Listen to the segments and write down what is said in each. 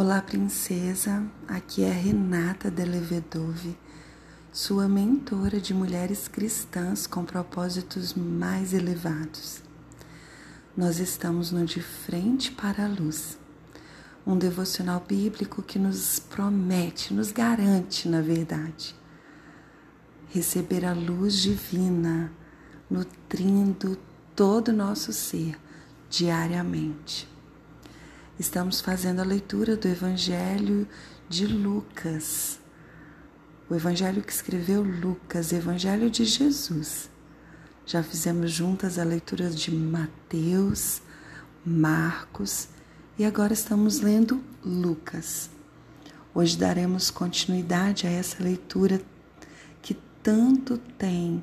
Olá, princesa. Aqui é Renata Delevedove, sua mentora de mulheres cristãs com propósitos mais elevados. Nós estamos no De Frente para a Luz, um devocional bíblico que nos promete, nos garante, na verdade, receber a luz divina, nutrindo todo o nosso ser diariamente. Estamos fazendo a leitura do Evangelho de Lucas. O Evangelho que escreveu Lucas, Evangelho de Jesus. Já fizemos juntas a leitura de Mateus, Marcos e agora estamos lendo Lucas. Hoje daremos continuidade a essa leitura que tanto tem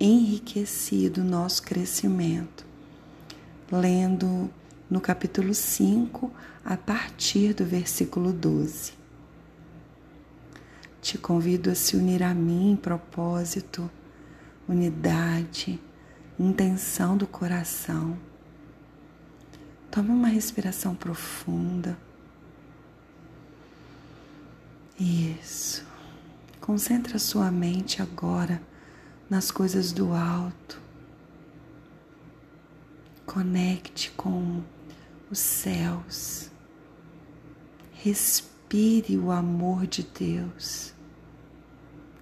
enriquecido o nosso crescimento, lendo no capítulo 5, a partir do versículo 12. Te convido a se unir a mim em propósito, unidade, intenção do coração. Tome uma respiração profunda. Isso. Concentra sua mente agora nas coisas do alto. Conecte com os céus. Respire o amor de Deus.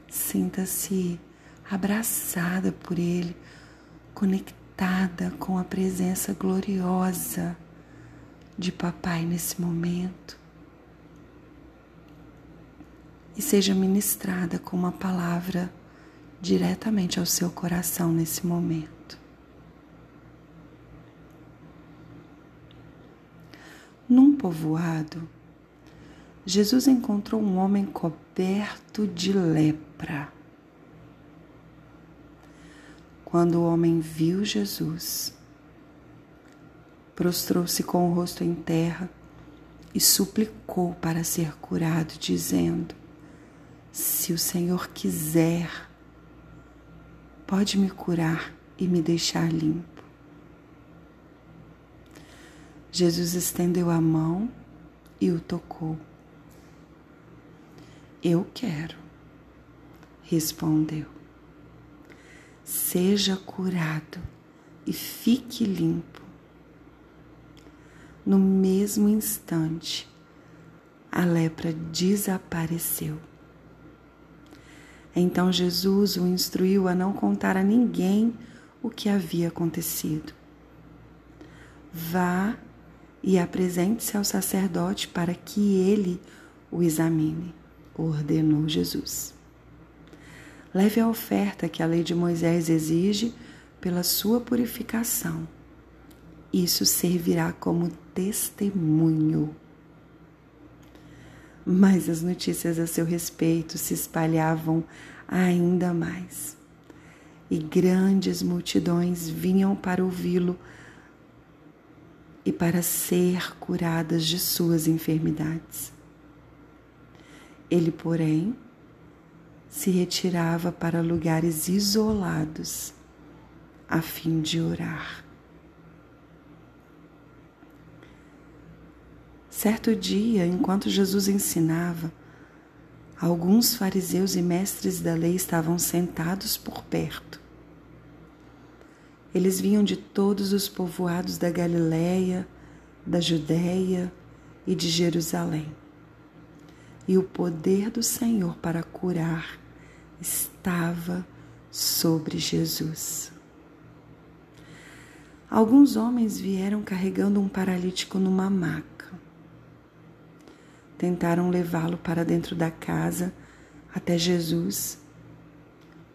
Sinta-se abraçada por Ele, conectada com a presença gloriosa de Papai nesse momento. E seja ministrada com uma palavra diretamente ao seu coração nesse momento. Num povoado, Jesus encontrou um homem coberto de lepra. Quando o homem viu Jesus, prostrou-se com o rosto em terra e suplicou para ser curado, dizendo: Se o Senhor quiser, pode me curar e me deixar limpo. Jesus estendeu a mão e o tocou. Eu quero, respondeu. Seja curado e fique limpo. No mesmo instante, a lepra desapareceu. Então Jesus o instruiu a não contar a ninguém o que havia acontecido. Vá e apresente-se ao sacerdote para que ele o examine, ordenou Jesus. Leve a oferta que a lei de Moisés exige pela sua purificação. Isso servirá como testemunho. Mas as notícias a seu respeito se espalhavam ainda mais. E grandes multidões vinham para ouvi-lo e para ser curadas de suas enfermidades. Ele, porém, se retirava para lugares isolados a fim de orar. Certo dia, enquanto Jesus ensinava, alguns fariseus e mestres da lei estavam sentados por perto. Eles vinham de todos os povoados da Galiléia, da Judéia e de Jerusalém. E o poder do Senhor para curar estava sobre Jesus. Alguns homens vieram carregando um paralítico numa maca. Tentaram levá-lo para dentro da casa até Jesus,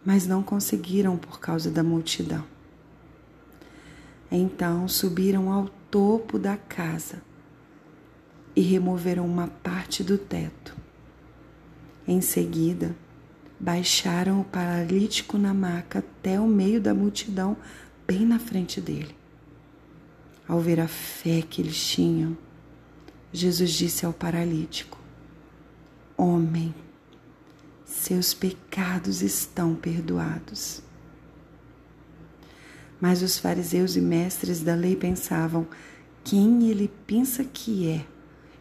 mas não conseguiram por causa da multidão. Então subiram ao topo da casa e removeram uma parte do teto. Em seguida, baixaram o paralítico na maca até o meio da multidão, bem na frente dele. Ao ver a fé que eles tinham, Jesus disse ao paralítico: Homem, seus pecados estão perdoados. Mas os fariseus e mestres da lei pensavam: quem ele pensa que é?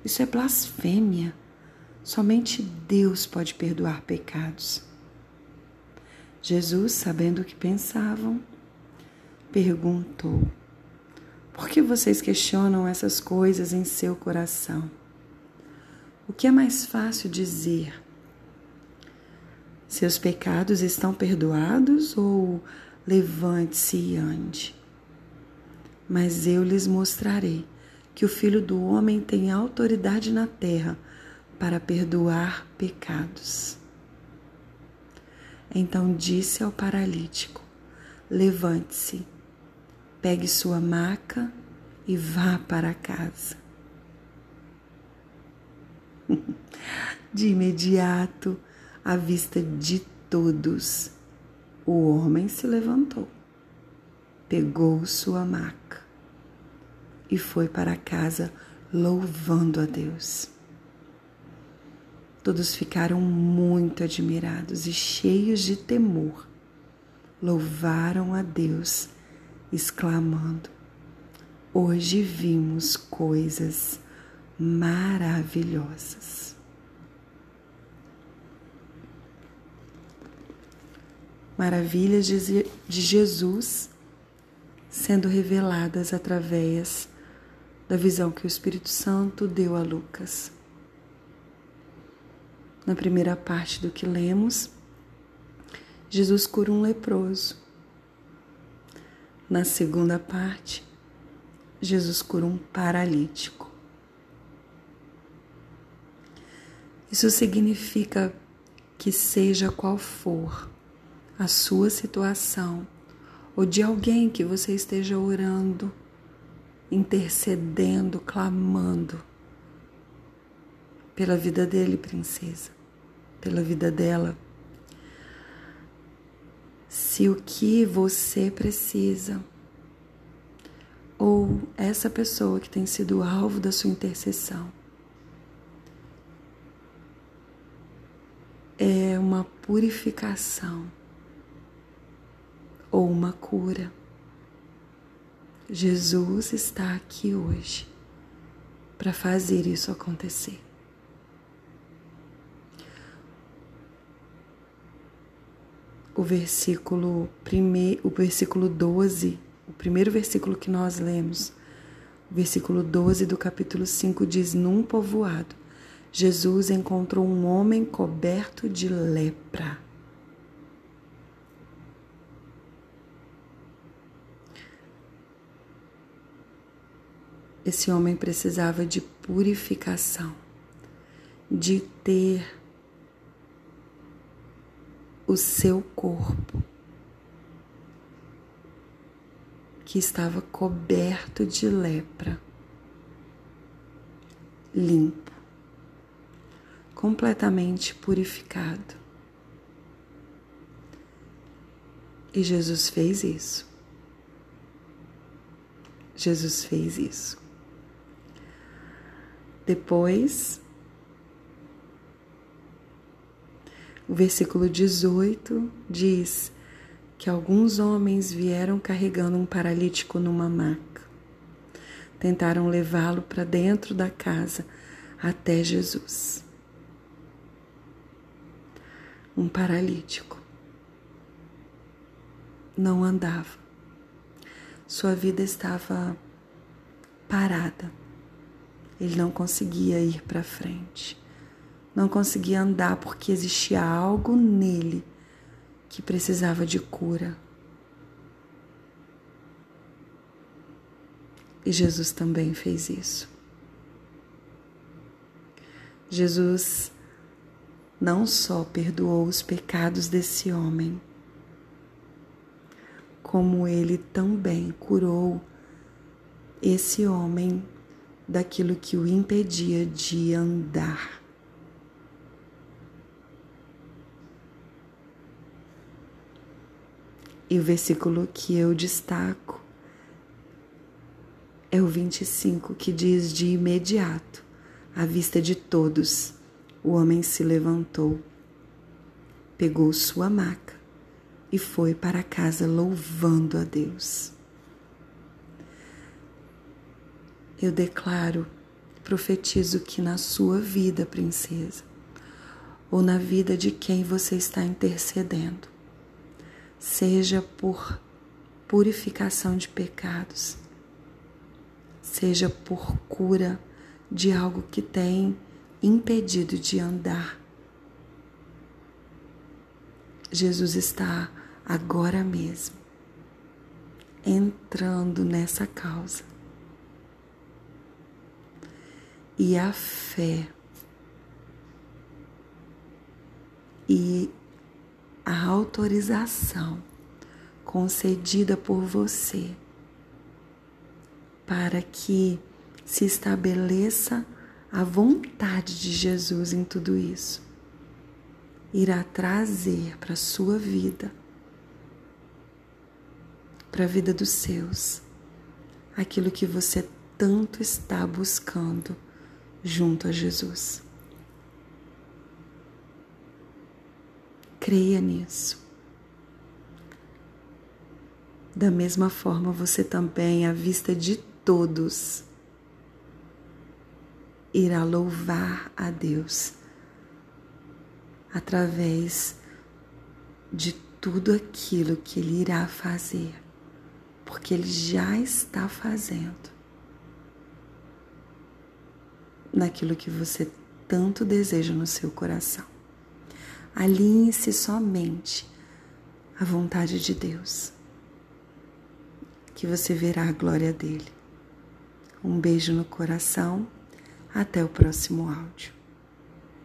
Isso é blasfêmia. Somente Deus pode perdoar pecados. Jesus, sabendo o que pensavam, perguntou: Por que vocês questionam essas coisas em seu coração? O que é mais fácil dizer? Seus pecados estão perdoados ou levante-se e ande? Mas eu lhes mostrarei que o Filho do Homem tem autoridade na terra para perdoar pecados. Então disse ao paralítico: Levante-se, pegue sua maca e vá para casa. De imediato, à vista de todos, o homem se levantou, pegou sua maca e foi para casa louvando a Deus. Todos ficaram muito admirados e cheios de temor. Louvaram a Deus, exclamando: Hoje vimos coisas maravilhosas. Maravilhas de Jesus sendo reveladas através da visão que o Espírito Santo deu a Lucas. Na primeira parte do que lemos, Jesus cura um leproso. Na segunda parte, Jesus cura um paralítico. Isso significa que, seja qual for a sua situação, ou de alguém que você esteja orando, intercedendo, clamando, pela vida dele, princesa, pela vida dela. Se o que você precisa, ou essa pessoa que tem sido alvo da sua intercessão, é uma purificação ou uma cura. Jesus está aqui hoje para fazer isso acontecer. o versículo primeiro, o versículo 12, o primeiro versículo que nós lemos, o versículo 12 do capítulo 5 diz: Num povoado, Jesus encontrou um homem coberto de lepra. Esse homem precisava de purificação, de ter o seu corpo, que estava coberto de lepra, limpo, completamente purificado. E Jesus fez isso. Jesus fez isso. Depois, O versículo 18 diz que alguns homens vieram carregando um paralítico numa maca. Tentaram levá-lo para dentro da casa até Jesus. Um paralítico. Não andava. Sua vida estava parada. Ele não conseguia ir para frente não conseguia andar porque existia algo nele que precisava de cura. E Jesus também fez isso. Jesus não só perdoou os pecados desse homem, como ele também curou esse homem daquilo que o impedia de andar. E o versículo que eu destaco é o 25, que diz: De imediato, à vista de todos, o homem se levantou, pegou sua maca e foi para casa louvando a Deus. Eu declaro profetizo que na sua vida, princesa, ou na vida de quem você está intercedendo, seja por purificação de pecados, seja por cura de algo que tem impedido de andar. Jesus está agora mesmo entrando nessa causa. E a fé. E a autorização concedida por você para que se estabeleça a vontade de Jesus em tudo isso, irá trazer para sua vida, para a vida dos seus, aquilo que você tanto está buscando junto a Jesus. Creia nisso. Da mesma forma, você também, à vista de todos, irá louvar a Deus através de tudo aquilo que Ele irá fazer, porque Ele já está fazendo naquilo que você tanto deseja no seu coração. Alinhe-se somente à vontade de Deus, que você verá a glória dele. Um beijo no coração. Até o próximo áudio.